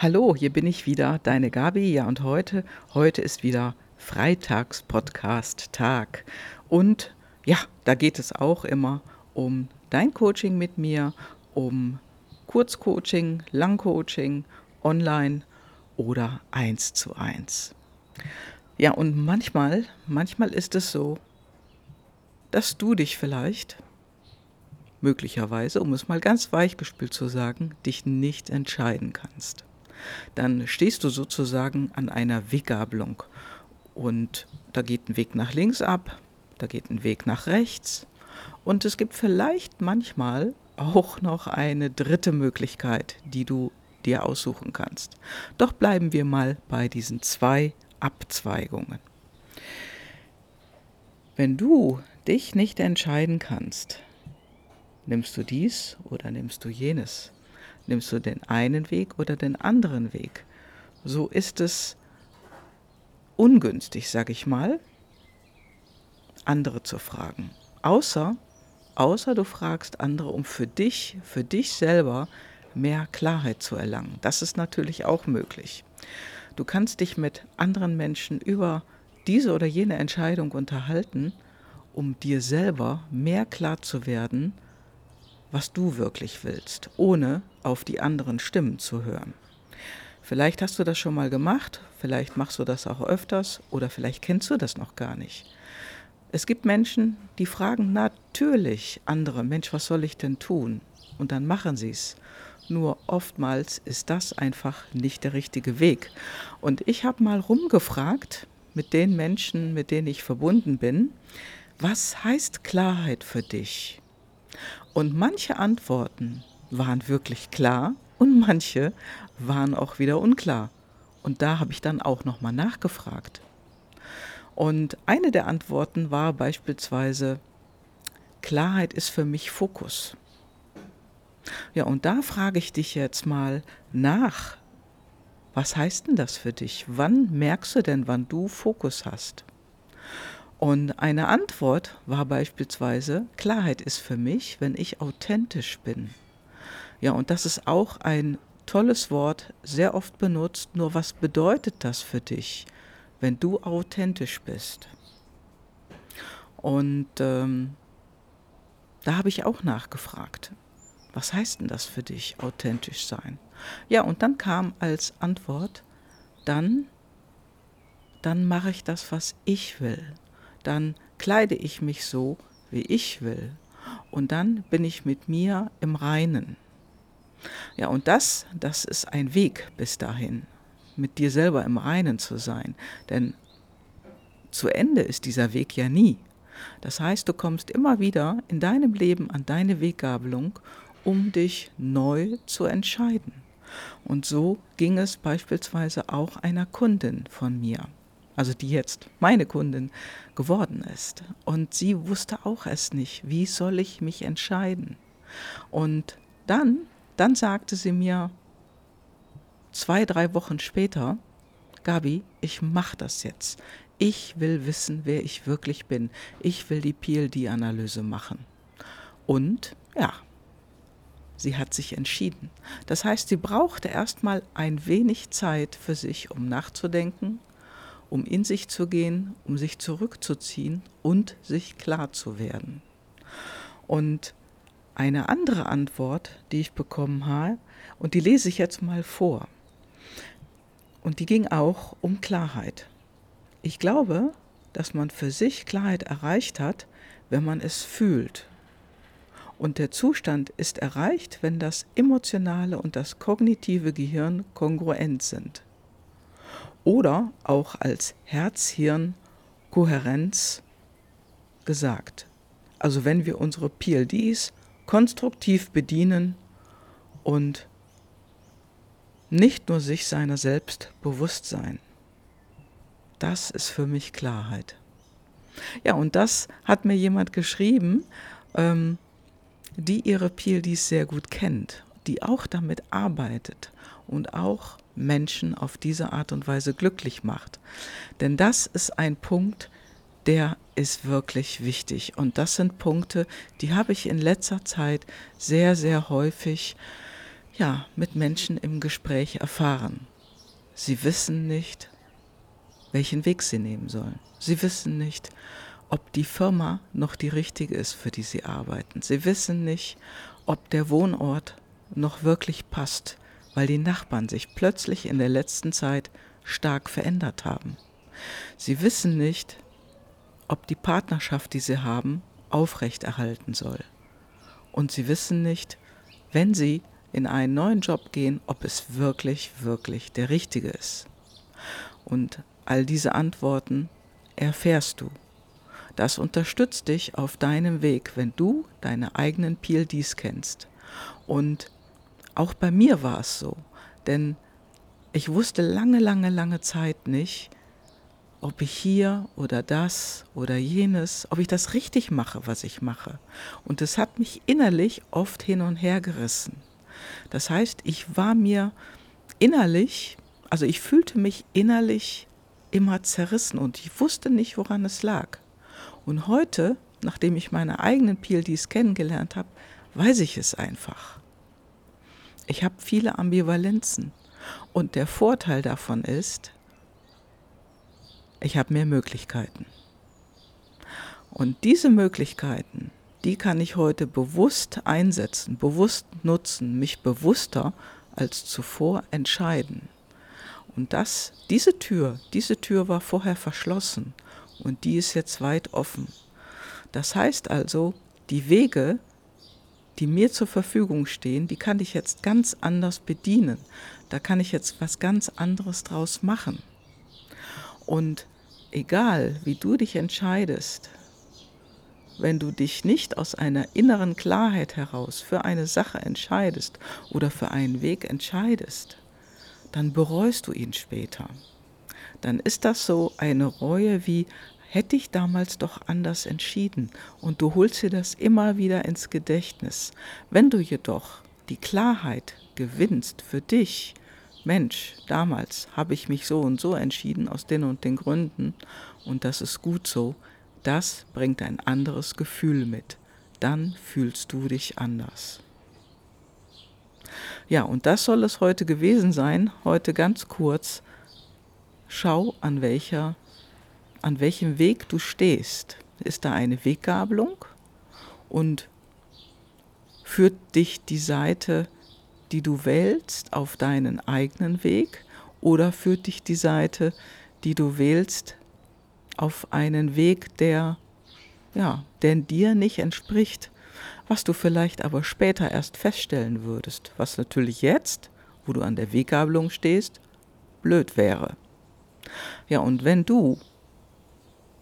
Hallo, hier bin ich wieder, deine Gabi. Ja, und heute, heute ist wieder Freitags-Podcast-Tag. Und ja, da geht es auch immer um dein Coaching mit mir, um Kurzcoaching, Langcoaching, online oder eins zu eins. Ja, und manchmal, manchmal ist es so, dass du dich vielleicht, möglicherweise, um es mal ganz weichgespült zu sagen, dich nicht entscheiden kannst dann stehst du sozusagen an einer Weggabelung. Und da geht ein Weg nach links ab, da geht ein Weg nach rechts. Und es gibt vielleicht manchmal auch noch eine dritte Möglichkeit, die du dir aussuchen kannst. Doch bleiben wir mal bei diesen zwei Abzweigungen. Wenn du dich nicht entscheiden kannst, nimmst du dies oder nimmst du jenes? Nimmst du den einen Weg oder den anderen Weg? So ist es ungünstig, sag ich mal, andere zu fragen. Außer, außer du fragst andere, um für dich, für dich selber mehr Klarheit zu erlangen. Das ist natürlich auch möglich. Du kannst dich mit anderen Menschen über diese oder jene Entscheidung unterhalten, um dir selber mehr klar zu werden, was du wirklich willst, ohne auf die anderen Stimmen zu hören. Vielleicht hast du das schon mal gemacht, vielleicht machst du das auch öfters oder vielleicht kennst du das noch gar nicht. Es gibt Menschen, die fragen natürlich andere, Mensch, was soll ich denn tun? Und dann machen sie es. Nur oftmals ist das einfach nicht der richtige Weg. Und ich habe mal rumgefragt mit den Menschen, mit denen ich verbunden bin, was heißt Klarheit für dich? Und manche Antworten waren wirklich klar und manche waren auch wieder unklar. Und da habe ich dann auch nochmal nachgefragt. Und eine der Antworten war beispielsweise, Klarheit ist für mich Fokus. Ja, und da frage ich dich jetzt mal nach, was heißt denn das für dich? Wann merkst du denn, wann du Fokus hast? Und eine Antwort war beispielsweise, Klarheit ist für mich, wenn ich authentisch bin. Ja, und das ist auch ein tolles Wort, sehr oft benutzt. Nur was bedeutet das für dich, wenn du authentisch bist? Und ähm, da habe ich auch nachgefragt. Was heißt denn das für dich, authentisch sein? Ja, und dann kam als Antwort, dann, dann mache ich das, was ich will dann kleide ich mich so, wie ich will. Und dann bin ich mit mir im Reinen. Ja, und das, das ist ein Weg bis dahin, mit dir selber im Reinen zu sein. Denn zu Ende ist dieser Weg ja nie. Das heißt, du kommst immer wieder in deinem Leben an deine Weggabelung, um dich neu zu entscheiden. Und so ging es beispielsweise auch einer Kundin von mir also die jetzt meine Kundin geworden ist. Und sie wusste auch es nicht, wie soll ich mich entscheiden. Und dann, dann sagte sie mir zwei, drei Wochen später, Gabi, ich mache das jetzt. Ich will wissen, wer ich wirklich bin. Ich will die PLD-Analyse machen. Und ja, sie hat sich entschieden. Das heißt, sie brauchte erstmal ein wenig Zeit für sich, um nachzudenken, um in sich zu gehen, um sich zurückzuziehen und sich klar zu werden. Und eine andere Antwort, die ich bekommen habe, und die lese ich jetzt mal vor. Und die ging auch um Klarheit. Ich glaube, dass man für sich Klarheit erreicht hat, wenn man es fühlt. Und der Zustand ist erreicht, wenn das emotionale und das kognitive Gehirn kongruent sind oder auch als Herz-Hirn-Kohärenz gesagt. Also wenn wir unsere PLDs konstruktiv bedienen und nicht nur sich seiner selbst bewusst sein. Das ist für mich Klarheit. Ja, und das hat mir jemand geschrieben, ähm, die ihre PLDs sehr gut kennt, die auch damit arbeitet und auch Menschen auf diese Art und Weise glücklich macht. Denn das ist ein Punkt, der ist wirklich wichtig. Und das sind Punkte, die habe ich in letzter Zeit sehr, sehr häufig ja, mit Menschen im Gespräch erfahren. Sie wissen nicht, welchen Weg sie nehmen sollen. Sie wissen nicht, ob die Firma noch die richtige ist, für die sie arbeiten. Sie wissen nicht, ob der Wohnort noch wirklich passt, weil die Nachbarn sich plötzlich in der letzten Zeit stark verändert haben. Sie wissen nicht, ob die Partnerschaft, die sie haben, aufrechterhalten soll. Und sie wissen nicht, wenn sie in einen neuen Job gehen, ob es wirklich, wirklich der richtige ist. Und all diese Antworten erfährst du. Das unterstützt dich auf deinem Weg, wenn du deine eigenen PLDs kennst. Und auch bei mir war es so, denn ich wusste lange, lange, lange Zeit nicht, ob ich hier oder das oder jenes, ob ich das richtig mache, was ich mache. Und es hat mich innerlich oft hin und her gerissen. Das heißt, ich war mir innerlich, also ich fühlte mich innerlich immer zerrissen und ich wusste nicht, woran es lag. Und heute, nachdem ich meine eigenen PLDs kennengelernt habe, weiß ich es einfach. Ich habe viele Ambivalenzen und der Vorteil davon ist, ich habe mehr Möglichkeiten. Und diese Möglichkeiten, die kann ich heute bewusst einsetzen, bewusst nutzen, mich bewusster als zuvor entscheiden. Und das, diese Tür, diese Tür war vorher verschlossen und die ist jetzt weit offen. Das heißt also, die Wege, die mir zur Verfügung stehen, die kann ich jetzt ganz anders bedienen. Da kann ich jetzt was ganz anderes draus machen. Und egal, wie du dich entscheidest, wenn du dich nicht aus einer inneren Klarheit heraus für eine Sache entscheidest oder für einen Weg entscheidest, dann bereust du ihn später. Dann ist das so eine Reue wie, hätte ich damals doch anders entschieden und du holst dir das immer wieder ins Gedächtnis. Wenn du jedoch die Klarheit gewinnst für dich, Mensch, damals habe ich mich so und so entschieden aus den und den Gründen und das ist gut so, das bringt ein anderes Gefühl mit. Dann fühlst du dich anders. Ja, und das soll es heute gewesen sein. Heute ganz kurz. Schau, an welcher, an welchem Weg du stehst. Ist da eine Weggabelung? Und führt dich die Seite die du wählst, auf deinen eigenen Weg oder führt dich die Seite, die du wählst, auf einen Weg, der, ja, der dir nicht entspricht, was du vielleicht aber später erst feststellen würdest, was natürlich jetzt, wo du an der Weggabelung stehst, blöd wäre. Ja, und wenn du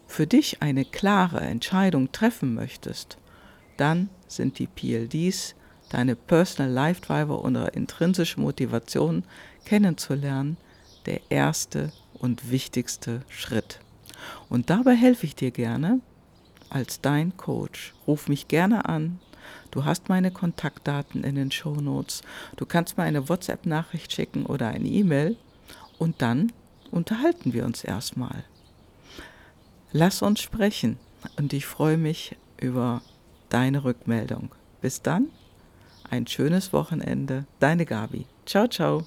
für dich eine klare Entscheidung treffen möchtest, dann sind die PLDs deine Personal Life Driver oder intrinsische Motivation kennenzulernen, der erste und wichtigste Schritt. Und dabei helfe ich dir gerne als dein Coach. Ruf mich gerne an. Du hast meine Kontaktdaten in den Show Notes. Du kannst mir eine WhatsApp-Nachricht schicken oder eine E-Mail und dann unterhalten wir uns erstmal. Lass uns sprechen und ich freue mich über deine Rückmeldung. Bis dann. Ein schönes Wochenende. Deine Gabi. Ciao, ciao.